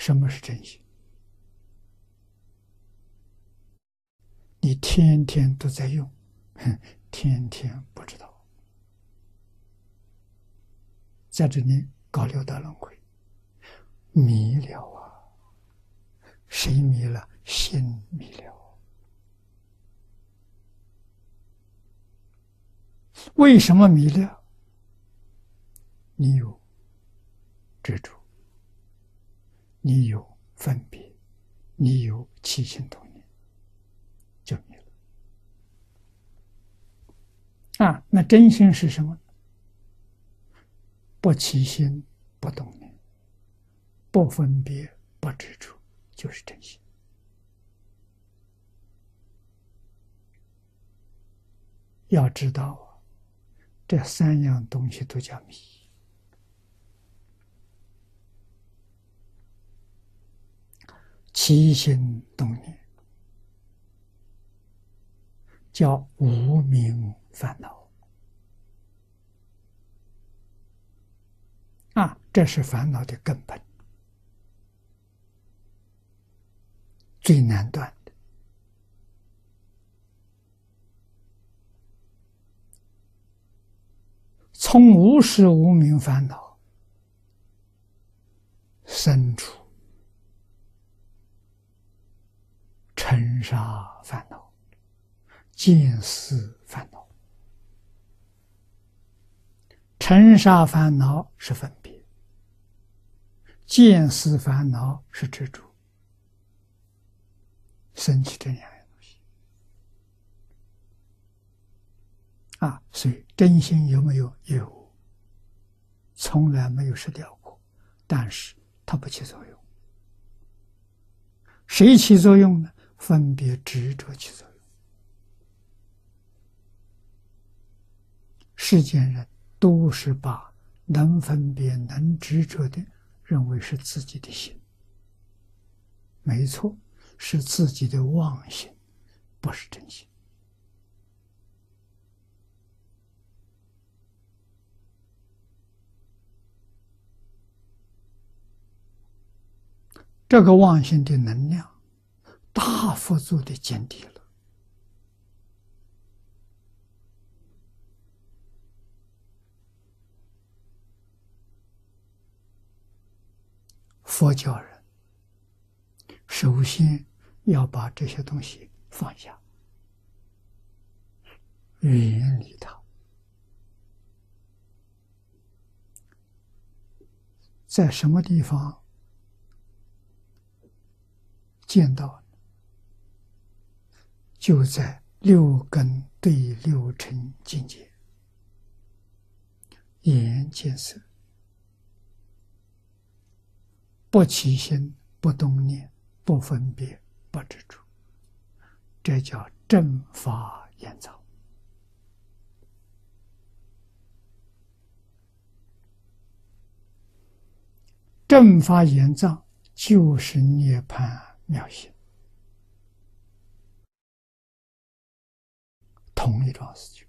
什么是真心？你天天都在用，哼，天天不知道，在这里搞六道轮回，迷了啊！谁迷了？心迷了。为什么迷了？你有执着，你有分别，你有起心动念，就迷了。啊，那真心是什么？不起心，不动念，不分别，不执着，就是真心。要知道啊，这三样东西都叫迷。起心动念叫无名烦恼啊，这是烦恼的根本，最难断的。从无始无明烦恼生出。尘沙烦恼、见思烦恼、尘沙烦恼是分别，见思烦恼是执着，生起这两样东西啊！所以真心有没有？有，从来没有失掉过，但是它不起作用。谁起作用呢？分别执着起作用，世间人都是把能分别、能执着的认为是自己的心，没错，是自己的妄心，不是真心。这个妄心的能量。大幅度的减低了。佛教人首先要把这些东西放下，远离它，在什么地方见到？就在六根对六尘境界，眼见色，不起心，不动念，不分别，不执着，这叫正法眼藏。正法眼藏就是涅槃妙心。同一桩事情，